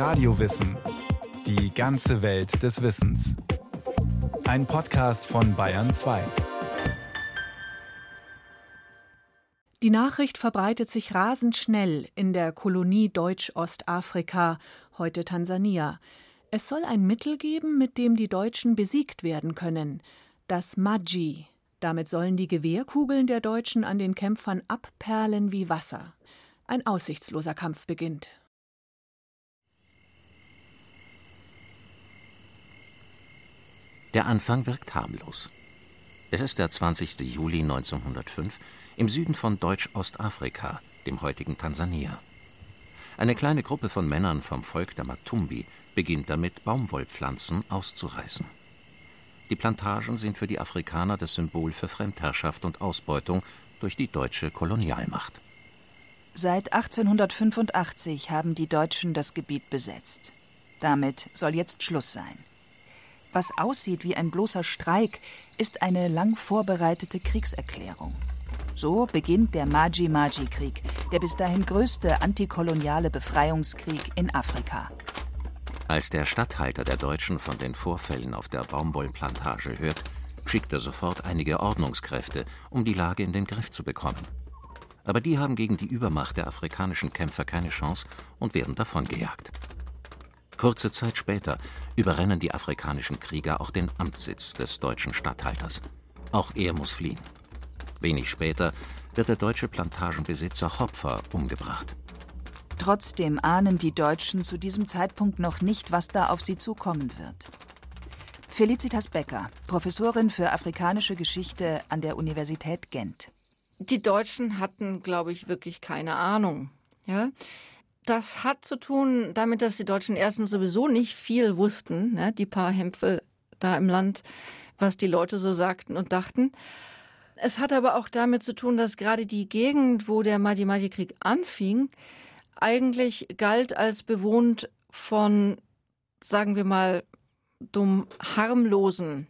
Radiowissen. Die ganze Welt des Wissens. Ein Podcast von Bayern 2. Die Nachricht verbreitet sich rasend schnell in der Kolonie Deutsch-Ostafrika, heute Tansania. Es soll ein Mittel geben, mit dem die Deutschen besiegt werden können. Das Maji. Damit sollen die Gewehrkugeln der Deutschen an den Kämpfern abperlen wie Wasser. Ein aussichtsloser Kampf beginnt. Der Anfang wirkt harmlos. Es ist der 20. Juli 1905 im Süden von Deutsch-Ostafrika, dem heutigen Tansania. Eine kleine Gruppe von Männern vom Volk der Matumbi beginnt damit, Baumwollpflanzen auszureißen. Die Plantagen sind für die Afrikaner das Symbol für Fremdherrschaft und Ausbeutung durch die deutsche Kolonialmacht. Seit 1885 haben die Deutschen das Gebiet besetzt. Damit soll jetzt Schluss sein. Was aussieht wie ein bloßer Streik, ist eine lang vorbereitete Kriegserklärung. So beginnt der Maji-Maji-Krieg, der bis dahin größte antikoloniale Befreiungskrieg in Afrika. Als der Statthalter der Deutschen von den Vorfällen auf der Baumwollplantage hört, schickt er sofort einige Ordnungskräfte, um die Lage in den Griff zu bekommen. Aber die haben gegen die Übermacht der afrikanischen Kämpfer keine Chance und werden davongejagt. Kurze Zeit später überrennen die afrikanischen Krieger auch den Amtssitz des deutschen Statthalters. Auch er muss fliehen. Wenig später wird der deutsche Plantagenbesitzer Hopfer umgebracht. Trotzdem ahnen die Deutschen zu diesem Zeitpunkt noch nicht, was da auf sie zukommen wird. Felicitas Becker, Professorin für afrikanische Geschichte an der Universität Gent. Die Deutschen hatten, glaube ich, wirklich keine Ahnung. Ja? Das hat zu tun damit, dass die Deutschen erstens sowieso nicht viel wussten, ne, die paar Hämpfel da im Land, was die Leute so sagten und dachten. Es hat aber auch damit zu tun, dass gerade die Gegend, wo der Mahdi-Mahdi-Krieg anfing, eigentlich galt als bewohnt von, sagen wir mal, dumm harmlosen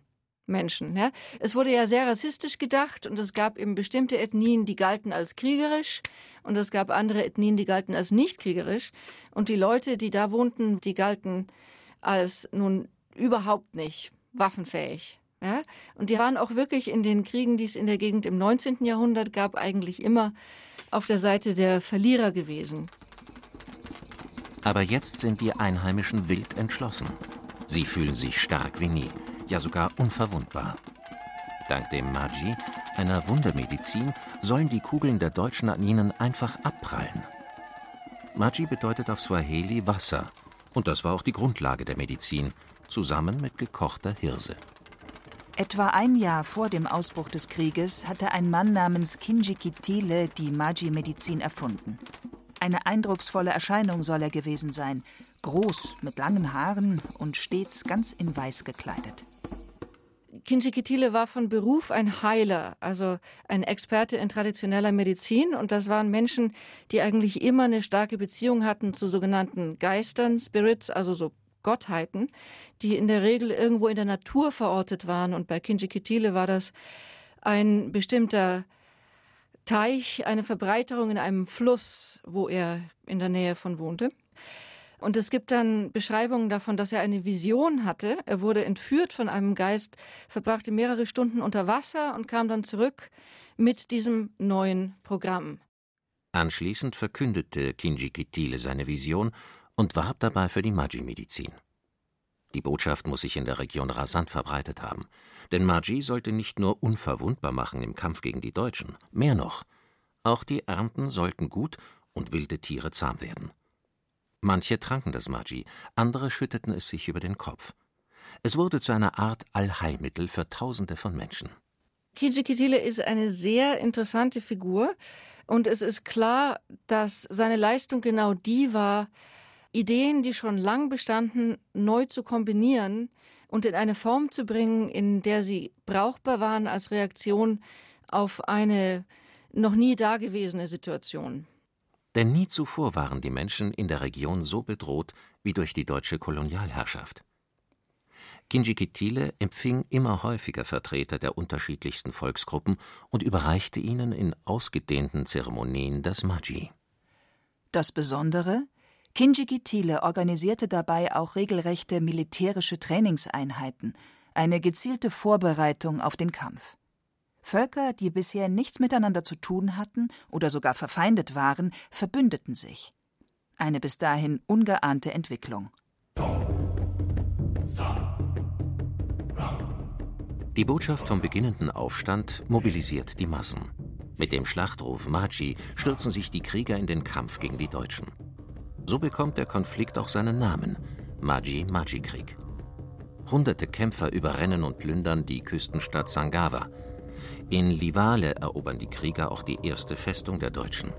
Menschen. Ja. Es wurde ja sehr rassistisch gedacht und es gab eben bestimmte Ethnien, die galten als kriegerisch und es gab andere Ethnien, die galten als nicht kriegerisch. Und die Leute, die da wohnten, die galten als nun überhaupt nicht waffenfähig. Ja? Und die waren auch wirklich in den Kriegen, die es in der Gegend im 19. Jahrhundert gab, eigentlich immer auf der Seite der Verlierer gewesen. Aber jetzt sind die Einheimischen wild entschlossen. Sie fühlen sich stark wie nie ja sogar unverwundbar. Dank dem Magi, einer Wundermedizin, sollen die Kugeln der Deutschen an ihnen einfach abprallen. Magi bedeutet auf Swahili Wasser, und das war auch die Grundlage der Medizin, zusammen mit gekochter Hirse. Etwa ein Jahr vor dem Ausbruch des Krieges hatte ein Mann namens Kinjikitile die Magi-Medizin erfunden. Eine eindrucksvolle Erscheinung soll er gewesen sein, groß, mit langen Haaren und stets ganz in Weiß gekleidet. Kinjikitile war von Beruf ein Heiler, also ein Experte in traditioneller Medizin. Und das waren Menschen, die eigentlich immer eine starke Beziehung hatten zu sogenannten Geistern, Spirits, also so Gottheiten, die in der Regel irgendwo in der Natur verortet waren. Und bei Kinjikitile war das ein bestimmter Teich, eine Verbreiterung in einem Fluss, wo er in der Nähe von wohnte. Und es gibt dann Beschreibungen davon, dass er eine Vision hatte. Er wurde entführt von einem Geist, verbrachte mehrere Stunden unter Wasser und kam dann zurück mit diesem neuen Programm. Anschließend verkündete Kinjikitile seine Vision und warb dabei für die Maji-Medizin. Die Botschaft muss sich in der Region rasant verbreitet haben, denn Maji sollte nicht nur unverwundbar machen im Kampf gegen die Deutschen, mehr noch, auch die Ernten sollten gut und wilde Tiere zahm werden. Manche tranken das Maji, andere schütteten es sich über den Kopf. Es wurde zu einer Art Allheilmittel für Tausende von Menschen. Kijikitile ist eine sehr interessante Figur und es ist klar, dass seine Leistung genau die war, Ideen, die schon lang bestanden, neu zu kombinieren und in eine Form zu bringen, in der sie brauchbar waren als Reaktion auf eine noch nie dagewesene Situation. Denn nie zuvor waren die Menschen in der Region so bedroht wie durch die deutsche Kolonialherrschaft. Kinjikitile empfing immer häufiger Vertreter der unterschiedlichsten Volksgruppen und überreichte ihnen in ausgedehnten Zeremonien das Maji. Das Besondere? Kinjiki Thiele organisierte dabei auch regelrechte militärische Trainingseinheiten, eine gezielte Vorbereitung auf den Kampf. Völker, die bisher nichts miteinander zu tun hatten oder sogar verfeindet waren, verbündeten sich. Eine bis dahin ungeahnte Entwicklung. Die Botschaft vom beginnenden Aufstand mobilisiert die Massen. Mit dem Schlachtruf Maji stürzen sich die Krieger in den Kampf gegen die Deutschen. So bekommt der Konflikt auch seinen Namen: Maji-Maji-Krieg. Hunderte Kämpfer überrennen und plündern die Küstenstadt Sangawa. In Livale erobern die Krieger auch die erste Festung der Deutschen.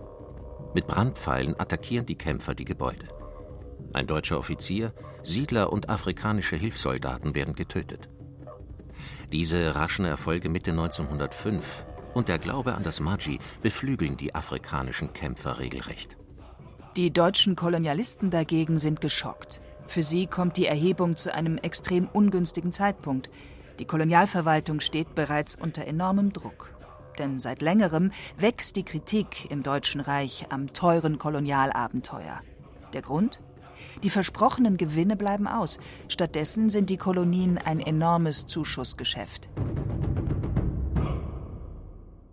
Mit Brandpfeilen attackieren die Kämpfer die Gebäude. Ein deutscher Offizier, Siedler und afrikanische Hilfssoldaten werden getötet. Diese raschen Erfolge Mitte 1905 und der Glaube an das Maji beflügeln die afrikanischen Kämpfer regelrecht. Die deutschen Kolonialisten dagegen sind geschockt. Für sie kommt die Erhebung zu einem extrem ungünstigen Zeitpunkt. Die Kolonialverwaltung steht bereits unter enormem Druck. Denn seit längerem wächst die Kritik im Deutschen Reich am teuren Kolonialabenteuer. Der Grund? Die versprochenen Gewinne bleiben aus. Stattdessen sind die Kolonien ein enormes Zuschussgeschäft.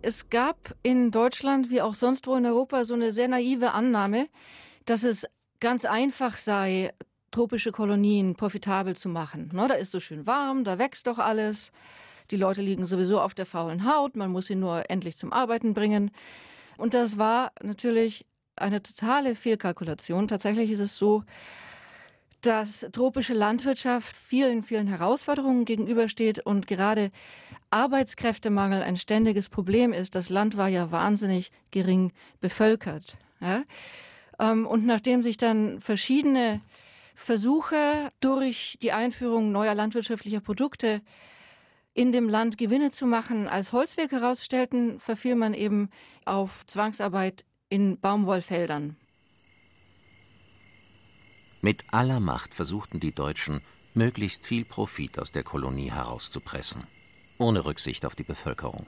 Es gab in Deutschland wie auch sonst wo in Europa so eine sehr naive Annahme, dass es ganz einfach sei, tropische Kolonien profitabel zu machen. Ne, da ist so schön warm, da wächst doch alles. Die Leute liegen sowieso auf der faulen Haut, man muss sie nur endlich zum Arbeiten bringen. Und das war natürlich eine totale Fehlkalkulation. Tatsächlich ist es so, dass tropische Landwirtschaft vielen, vielen Herausforderungen gegenübersteht und gerade Arbeitskräftemangel ein ständiges Problem ist. Das Land war ja wahnsinnig gering bevölkert. Ja? Ähm, und nachdem sich dann verschiedene Versuche durch die Einführung neuer landwirtschaftlicher Produkte in dem Land Gewinne zu machen als Holzwerk herausstellten, verfiel man eben auf Zwangsarbeit in Baumwollfeldern. Mit aller Macht versuchten die Deutschen, möglichst viel Profit aus der Kolonie herauszupressen, ohne Rücksicht auf die Bevölkerung.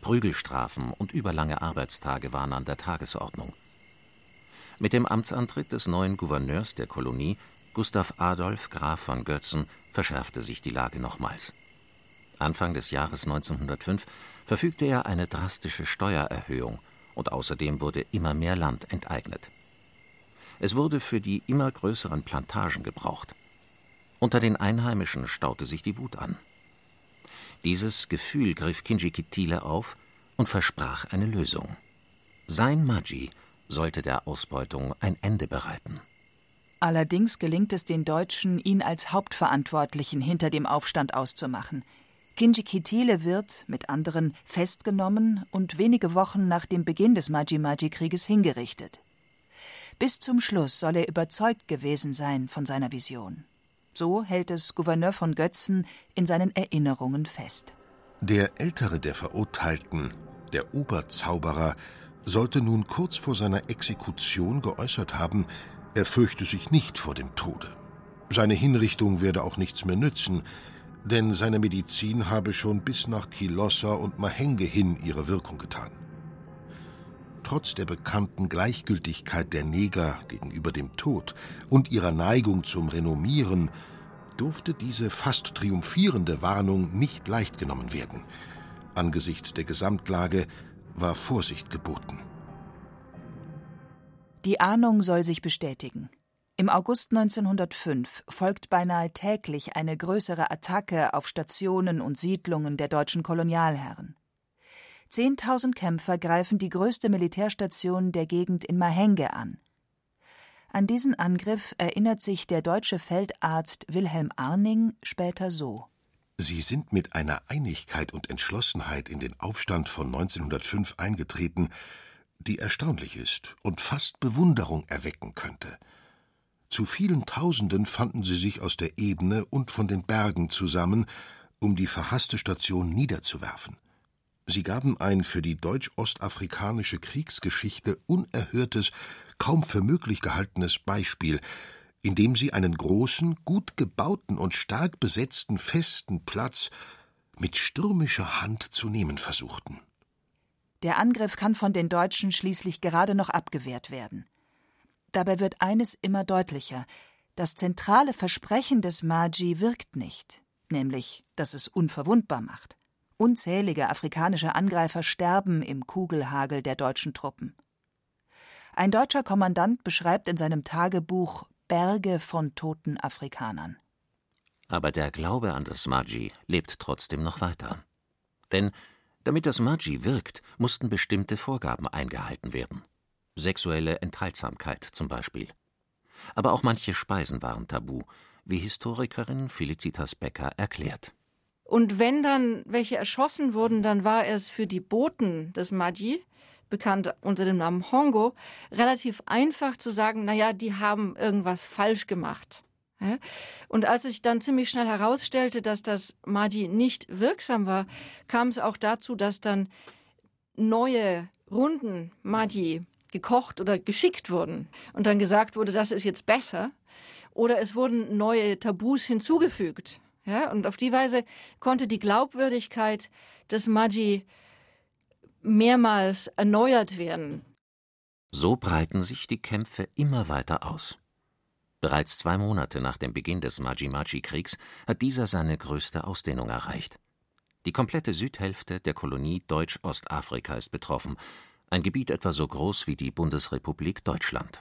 Prügelstrafen und überlange Arbeitstage waren an der Tagesordnung. Mit dem Amtsantritt des neuen Gouverneurs der Kolonie, Gustav Adolf Graf von Götzen, verschärfte sich die Lage nochmals. Anfang des Jahres 1905 verfügte er eine drastische Steuererhöhung und außerdem wurde immer mehr Land enteignet. Es wurde für die immer größeren Plantagen gebraucht. Unter den Einheimischen staute sich die Wut an. Dieses Gefühl griff Kinjikitile auf und versprach eine Lösung. Sein Maji sollte der Ausbeutung ein Ende bereiten. Allerdings gelingt es den Deutschen, ihn als Hauptverantwortlichen hinter dem Aufstand auszumachen. Kinjikitile wird, mit anderen, festgenommen und wenige Wochen nach dem Beginn des Maji-Maji-Krieges hingerichtet. Bis zum Schluss soll er überzeugt gewesen sein von seiner Vision. So hält es Gouverneur von Götzen in seinen Erinnerungen fest. Der ältere der Verurteilten, der Oberzauberer, sollte nun kurz vor seiner Exekution geäußert haben, er fürchte sich nicht vor dem Tode. Seine Hinrichtung werde auch nichts mehr nützen, denn seine Medizin habe schon bis nach Kilossa und Mahenge hin ihre Wirkung getan. Trotz der bekannten Gleichgültigkeit der Neger gegenüber dem Tod und ihrer Neigung zum Renommieren durfte diese fast triumphierende Warnung nicht leicht genommen werden. Angesichts der Gesamtlage war Vorsicht geboten. Die Ahnung soll sich bestätigen. Im August 1905 folgt beinahe täglich eine größere Attacke auf Stationen und Siedlungen der deutschen Kolonialherren. Zehntausend Kämpfer greifen die größte Militärstation der Gegend in Mahenge an. An diesen Angriff erinnert sich der deutsche Feldarzt Wilhelm Arning später so. Sie sind mit einer Einigkeit und Entschlossenheit in den Aufstand von 1905 eingetreten, die erstaunlich ist und fast Bewunderung erwecken könnte. Zu vielen Tausenden fanden sie sich aus der Ebene und von den Bergen zusammen, um die verhasste Station niederzuwerfen. Sie gaben ein für die deutsch-ostafrikanische Kriegsgeschichte unerhörtes, kaum für möglich gehaltenes Beispiel, indem sie einen großen, gut gebauten und stark besetzten festen Platz mit stürmischer Hand zu nehmen versuchten. Der Angriff kann von den Deutschen schließlich gerade noch abgewehrt werden. Dabei wird eines immer deutlicher. Das zentrale Versprechen des Maji wirkt nicht, nämlich, dass es unverwundbar macht. Unzählige afrikanische Angreifer sterben im Kugelhagel der deutschen Truppen. Ein deutscher Kommandant beschreibt in seinem Tagebuch Berge von toten Afrikanern. Aber der Glaube an das Maji lebt trotzdem noch weiter. Denn damit das Maji wirkt, mussten bestimmte Vorgaben eingehalten werden. Sexuelle Enthaltsamkeit zum Beispiel. Aber auch manche Speisen waren tabu, wie Historikerin Felicitas Becker erklärt. Und wenn dann welche erschossen wurden, dann war es für die Boten des Maji, bekannt unter dem Namen Hongo, relativ einfach zu sagen, naja, die haben irgendwas falsch gemacht. Und als sich dann ziemlich schnell herausstellte, dass das Mahdi nicht wirksam war, kam es auch dazu, dass dann neue Runden Mahdi gekocht oder geschickt wurden und dann gesagt wurde, das ist jetzt besser. Oder es wurden neue Tabus hinzugefügt. Ja, und auf die Weise konnte die Glaubwürdigkeit des Mahdi mehrmals erneuert werden. So breiten sich die Kämpfe immer weiter aus. Bereits zwei Monate nach dem Beginn des Maji-Maji-Kriegs hat dieser seine größte Ausdehnung erreicht. Die komplette Südhälfte der Kolonie Deutsch-Ostafrika ist betroffen, ein Gebiet etwa so groß wie die Bundesrepublik Deutschland.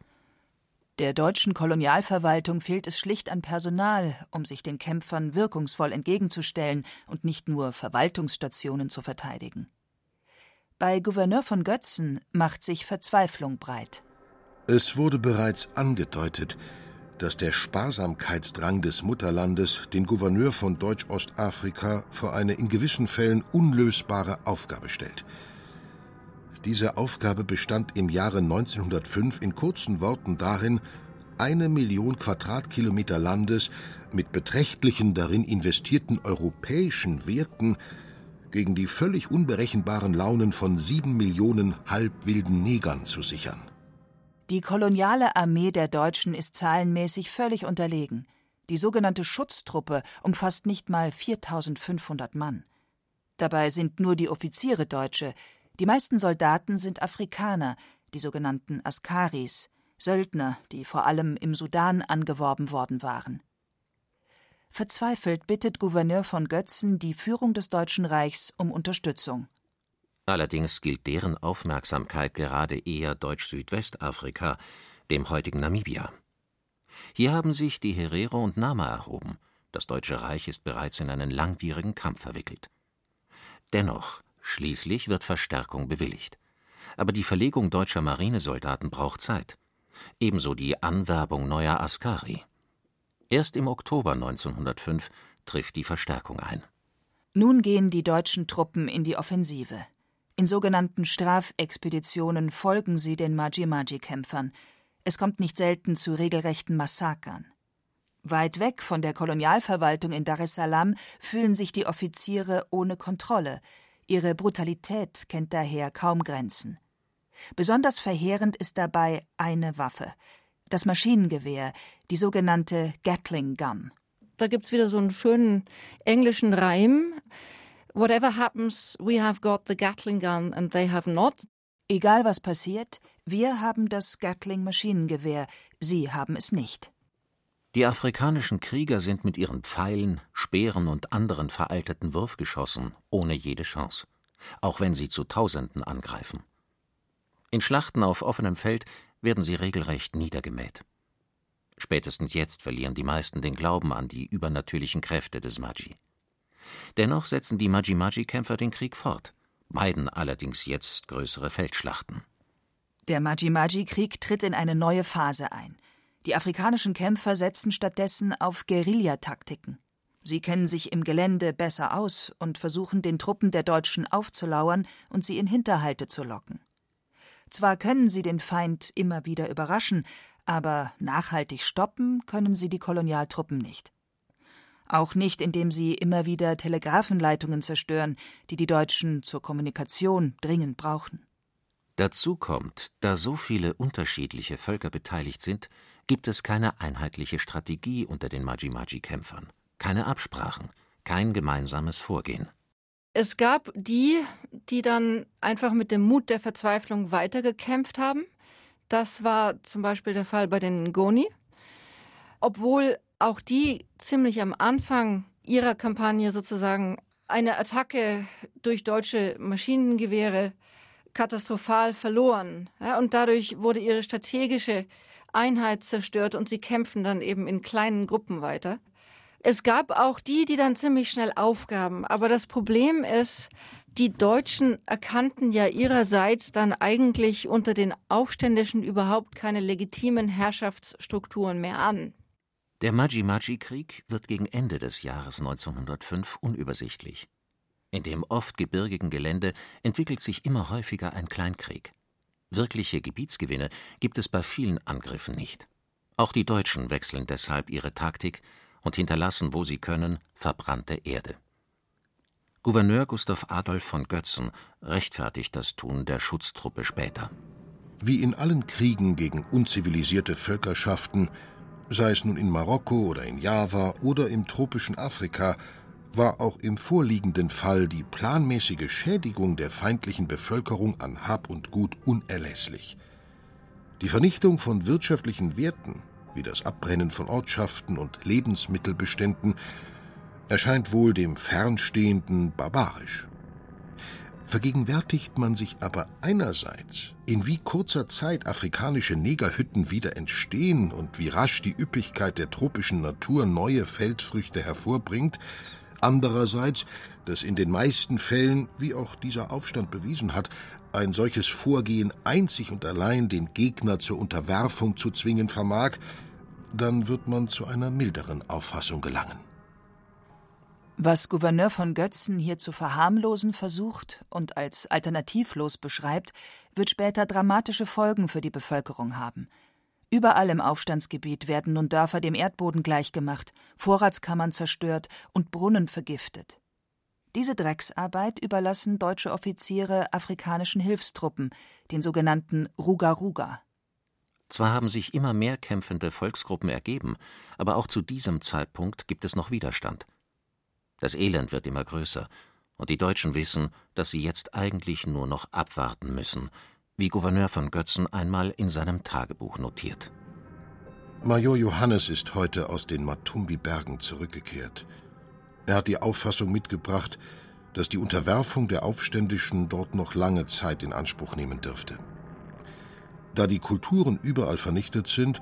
Der deutschen Kolonialverwaltung fehlt es schlicht an Personal, um sich den Kämpfern wirkungsvoll entgegenzustellen und nicht nur Verwaltungsstationen zu verteidigen. Bei Gouverneur von Götzen macht sich Verzweiflung breit. Es wurde bereits angedeutet, dass der Sparsamkeitsdrang des Mutterlandes den Gouverneur von Deutsch-Ostafrika vor eine in gewissen Fällen unlösbare Aufgabe stellt. Diese Aufgabe bestand im Jahre 1905 in kurzen Worten darin, eine Million Quadratkilometer Landes mit beträchtlichen darin investierten europäischen Werten gegen die völlig unberechenbaren Launen von sieben Millionen halbwilden Negern zu sichern. Die koloniale Armee der Deutschen ist zahlenmäßig völlig unterlegen. Die sogenannte Schutztruppe umfasst nicht mal 4500 Mann. Dabei sind nur die Offiziere Deutsche. Die meisten Soldaten sind Afrikaner, die sogenannten Askaris, Söldner, die vor allem im Sudan angeworben worden waren. Verzweifelt bittet Gouverneur von Götzen die Führung des Deutschen Reichs um Unterstützung. Allerdings gilt deren Aufmerksamkeit gerade eher Deutsch-Südwestafrika, dem heutigen Namibia. Hier haben sich die Herero und Nama erhoben. Das Deutsche Reich ist bereits in einen langwierigen Kampf verwickelt. Dennoch, schließlich wird Verstärkung bewilligt. Aber die Verlegung deutscher Marinesoldaten braucht Zeit. Ebenso die Anwerbung neuer Askari. Erst im Oktober 1905 trifft die Verstärkung ein. Nun gehen die deutschen Truppen in die Offensive. In sogenannten Strafexpeditionen folgen sie den Maji-Maji-Kämpfern. Es kommt nicht selten zu regelrechten Massakern. Weit weg von der Kolonialverwaltung in Dar es Salaam fühlen sich die Offiziere ohne Kontrolle. Ihre Brutalität kennt daher kaum Grenzen. Besonders verheerend ist dabei eine Waffe, das Maschinengewehr, die sogenannte Gatling Gun. Da gibt es wieder so einen schönen englischen Reim. Whatever happens, we have got the Gatling gun and they have not. Egal was passiert, wir haben das Gatling-Maschinengewehr, sie haben es nicht. Die afrikanischen Krieger sind mit ihren Pfeilen, Speeren und anderen veralteten Wurfgeschossen ohne jede Chance, auch wenn sie zu Tausenden angreifen. In Schlachten auf offenem Feld werden sie regelrecht niedergemäht. Spätestens jetzt verlieren die meisten den Glauben an die übernatürlichen Kräfte des Maji. Dennoch setzen die Maji-Maji-Kämpfer den Krieg fort, meiden allerdings jetzt größere Feldschlachten. Der Maji-Maji-Krieg tritt in eine neue Phase ein. Die afrikanischen Kämpfer setzen stattdessen auf Guerillataktiken. Sie kennen sich im Gelände besser aus und versuchen den Truppen der Deutschen aufzulauern und sie in Hinterhalte zu locken. Zwar können sie den Feind immer wieder überraschen, aber nachhaltig stoppen können sie die Kolonialtruppen nicht. Auch nicht, indem sie immer wieder Telegrafenleitungen zerstören, die die Deutschen zur Kommunikation dringend brauchen. Dazu kommt, da so viele unterschiedliche Völker beteiligt sind, gibt es keine einheitliche Strategie unter den Maji-Maji-Kämpfern, keine Absprachen, kein gemeinsames Vorgehen. Es gab die, die dann einfach mit dem Mut der Verzweiflung weitergekämpft haben, Das war zum Beispiel der Fall bei den Ngoni, obwohl auch die ziemlich am Anfang ihrer Kampagne sozusagen eine Attacke durch deutsche Maschinengewehre katastrophal verloren. Ja, und dadurch wurde ihre strategische Einheit zerstört und sie kämpfen dann eben in kleinen Gruppen weiter. Es gab auch die, die dann ziemlich schnell aufgaben. Aber das Problem ist, die Deutschen erkannten ja ihrerseits dann eigentlich unter den Aufständischen überhaupt keine legitimen Herrschaftsstrukturen mehr an. Der Maji-Maji-Krieg wird gegen Ende des Jahres 1905 unübersichtlich. In dem oft gebirgigen Gelände entwickelt sich immer häufiger ein Kleinkrieg. Wirkliche Gebietsgewinne gibt es bei vielen Angriffen nicht. Auch die Deutschen wechseln deshalb ihre Taktik und hinterlassen, wo sie können, verbrannte Erde. Gouverneur Gustav Adolf von Götzen rechtfertigt das Tun der Schutztruppe später. Wie in allen Kriegen gegen unzivilisierte Völkerschaften, sei es nun in Marokko oder in Java oder im tropischen Afrika, war auch im vorliegenden Fall die planmäßige Schädigung der feindlichen Bevölkerung an Hab und Gut unerlässlich. Die Vernichtung von wirtschaftlichen Werten, wie das Abbrennen von Ortschaften und Lebensmittelbeständen, erscheint wohl dem Fernstehenden barbarisch. Vergegenwärtigt man sich aber einerseits, in wie kurzer Zeit afrikanische Negerhütten wieder entstehen und wie rasch die Üppigkeit der tropischen Natur neue Feldfrüchte hervorbringt, andererseits, dass in den meisten Fällen, wie auch dieser Aufstand bewiesen hat, ein solches Vorgehen einzig und allein den Gegner zur Unterwerfung zu zwingen vermag, dann wird man zu einer milderen Auffassung gelangen. Was Gouverneur von Götzen hier zu verharmlosen versucht und als alternativlos beschreibt, wird später dramatische Folgen für die Bevölkerung haben. Überall im Aufstandsgebiet werden nun Dörfer dem Erdboden gleichgemacht, Vorratskammern zerstört und Brunnen vergiftet. Diese Drecksarbeit überlassen deutsche Offiziere afrikanischen Hilfstruppen, den sogenannten Ruga Ruga. Zwar haben sich immer mehr kämpfende Volksgruppen ergeben, aber auch zu diesem Zeitpunkt gibt es noch Widerstand. Das Elend wird immer größer, und die Deutschen wissen, dass sie jetzt eigentlich nur noch abwarten müssen, wie Gouverneur von Götzen einmal in seinem Tagebuch notiert. Major Johannes ist heute aus den Matumbi-Bergen zurückgekehrt. Er hat die Auffassung mitgebracht, dass die Unterwerfung der Aufständischen dort noch lange Zeit in Anspruch nehmen dürfte. Da die Kulturen überall vernichtet sind,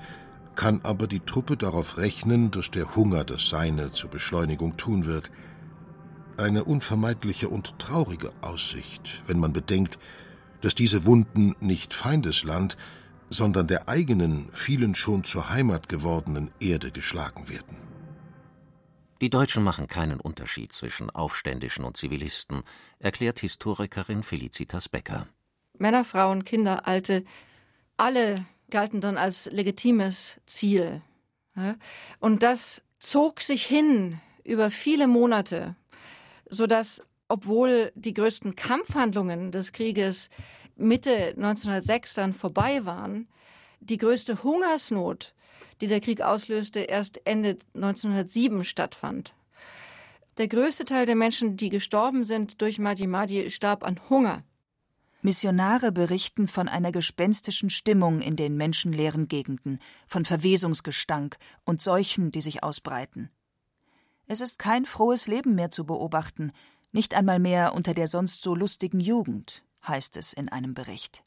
kann aber die Truppe darauf rechnen, dass der Hunger das Seine zur Beschleunigung tun wird. Eine unvermeidliche und traurige Aussicht, wenn man bedenkt, dass diese Wunden nicht Feindesland, sondern der eigenen, vielen schon zur Heimat gewordenen Erde geschlagen werden. Die Deutschen machen keinen Unterschied zwischen Aufständischen und Zivilisten, erklärt Historikerin Felicitas Becker. Männer, Frauen, Kinder, Alte, alle galten dann als legitimes Ziel. Und das zog sich hin über viele Monate, sodass obwohl die größten Kampfhandlungen des Krieges Mitte 1906 dann vorbei waren, die größte Hungersnot, die der Krieg auslöste, erst Ende 1907 stattfand. Der größte Teil der Menschen, die gestorben sind durch Mahdi, starb an Hunger. Missionare berichten von einer gespenstischen Stimmung in den menschenleeren Gegenden, von Verwesungsgestank und Seuchen, die sich ausbreiten. Es ist kein frohes Leben mehr zu beobachten, nicht einmal mehr unter der sonst so lustigen Jugend, heißt es in einem Bericht.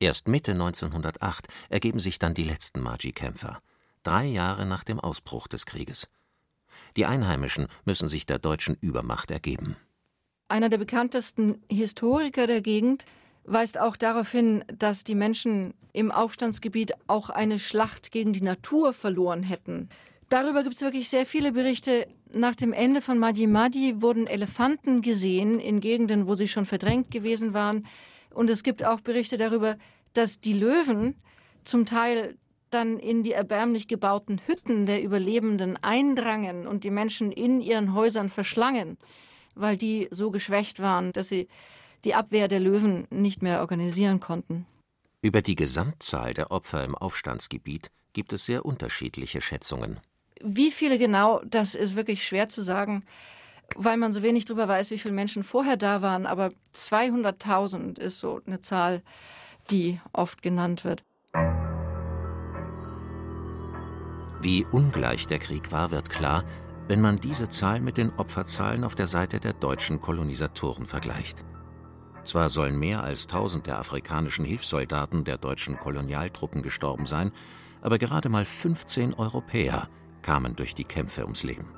Erst Mitte 1908 ergeben sich dann die letzten Maji-Kämpfer, drei Jahre nach dem Ausbruch des Krieges. Die Einheimischen müssen sich der deutschen Übermacht ergeben. Einer der bekanntesten Historiker der Gegend weist auch darauf hin, dass die Menschen im Aufstandsgebiet auch eine Schlacht gegen die Natur verloren hätten. Darüber gibt es wirklich sehr viele Berichte. Nach dem Ende von Madi Madi wurden Elefanten gesehen in Gegenden, wo sie schon verdrängt gewesen waren. Und es gibt auch Berichte darüber, dass die Löwen zum Teil dann in die erbärmlich gebauten Hütten der Überlebenden eindrangen und die Menschen in ihren Häusern verschlangen, weil die so geschwächt waren, dass sie die Abwehr der Löwen nicht mehr organisieren konnten. Über die Gesamtzahl der Opfer im Aufstandsgebiet gibt es sehr unterschiedliche Schätzungen. Wie viele genau, das ist wirklich schwer zu sagen, weil man so wenig darüber weiß, wie viele Menschen vorher da waren. Aber 200.000 ist so eine Zahl, die oft genannt wird. Wie ungleich der Krieg war, wird klar, wenn man diese Zahl mit den Opferzahlen auf der Seite der deutschen Kolonisatoren vergleicht. Zwar sollen mehr als tausend der afrikanischen Hilfssoldaten der deutschen Kolonialtruppen gestorben sein, aber gerade mal 15 Europäer kamen durch die Kämpfe ums Leben.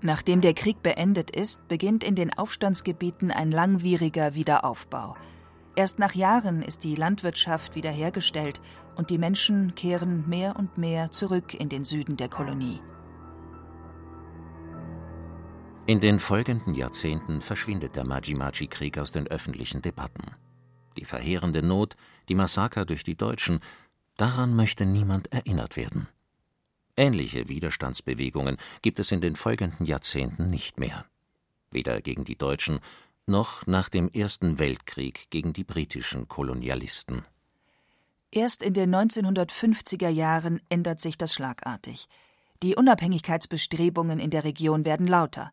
Nachdem der Krieg beendet ist, beginnt in den Aufstandsgebieten ein langwieriger Wiederaufbau. Erst nach Jahren ist die Landwirtschaft wiederhergestellt und die Menschen kehren mehr und mehr zurück in den Süden der Kolonie. In den folgenden Jahrzehnten verschwindet der Maji-Maji-Krieg aus den öffentlichen Debatten. Die verheerende Not, die Massaker durch die Deutschen, daran möchte niemand erinnert werden. Ähnliche Widerstandsbewegungen gibt es in den folgenden Jahrzehnten nicht mehr. Weder gegen die Deutschen noch nach dem Ersten Weltkrieg gegen die britischen Kolonialisten. Erst in den 1950er Jahren ändert sich das schlagartig. Die Unabhängigkeitsbestrebungen in der Region werden lauter.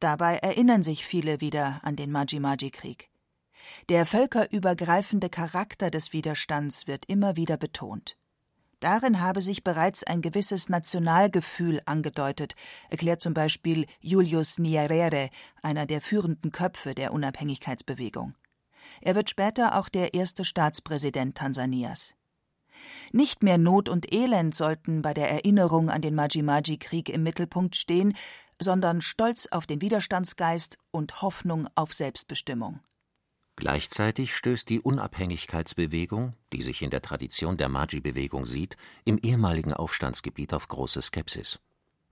Dabei erinnern sich viele wieder an den Maji-Maji-Krieg. Der völkerübergreifende Charakter des Widerstands wird immer wieder betont. Darin habe sich bereits ein gewisses Nationalgefühl angedeutet, erklärt zum Beispiel Julius Nyerere, einer der führenden Köpfe der Unabhängigkeitsbewegung. Er wird später auch der erste Staatspräsident Tansanias. Nicht mehr Not und Elend sollten bei der Erinnerung an den Maji-Maji-Krieg im Mittelpunkt stehen, sondern Stolz auf den Widerstandsgeist und Hoffnung auf Selbstbestimmung. Gleichzeitig stößt die Unabhängigkeitsbewegung, die sich in der Tradition der Maji-Bewegung sieht, im ehemaligen Aufstandsgebiet auf große Skepsis.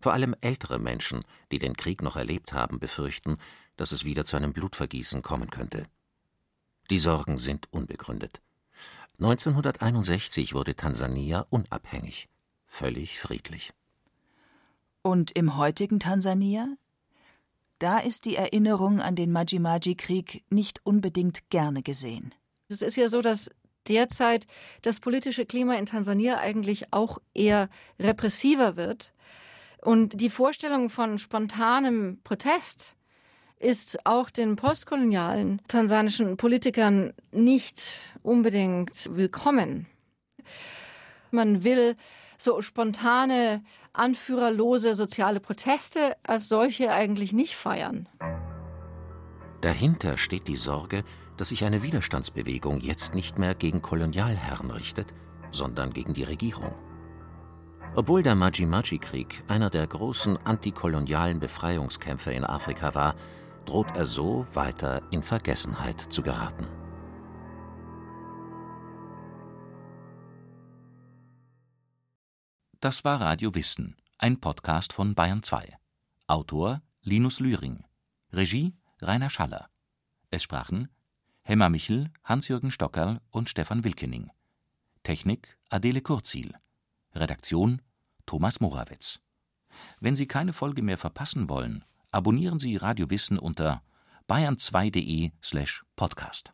Vor allem ältere Menschen, die den Krieg noch erlebt haben, befürchten, dass es wieder zu einem Blutvergießen kommen könnte. Die Sorgen sind unbegründet. 1961 wurde Tansania unabhängig, völlig friedlich. Und im heutigen Tansania? Da ist die Erinnerung an den Maji-Maji-Krieg nicht unbedingt gerne gesehen. Es ist ja so, dass derzeit das politische Klima in Tansania eigentlich auch eher repressiver wird. Und die Vorstellung von spontanem Protest ist auch den postkolonialen tansanischen Politikern nicht unbedingt willkommen. Man will so spontane anführerlose soziale Proteste als solche eigentlich nicht feiern. Dahinter steht die Sorge, dass sich eine Widerstandsbewegung jetzt nicht mehr gegen Kolonialherren richtet, sondern gegen die Regierung. Obwohl der Maji-Maji-Krieg einer der großen antikolonialen Befreiungskämpfe in Afrika war, droht er so weiter in Vergessenheit zu geraten. Das war Radio Wissen, ein Podcast von Bayern 2. Autor Linus Lühring. Regie Rainer Schaller. Es sprachen Hemmer Michel, Hans-Jürgen Stockerl und Stefan Wilkening. Technik Adele Kurzil. Redaktion Thomas Morawetz. Wenn Sie keine Folge mehr verpassen wollen, abonnieren Sie Radio Wissen unter bayern2.de/podcast.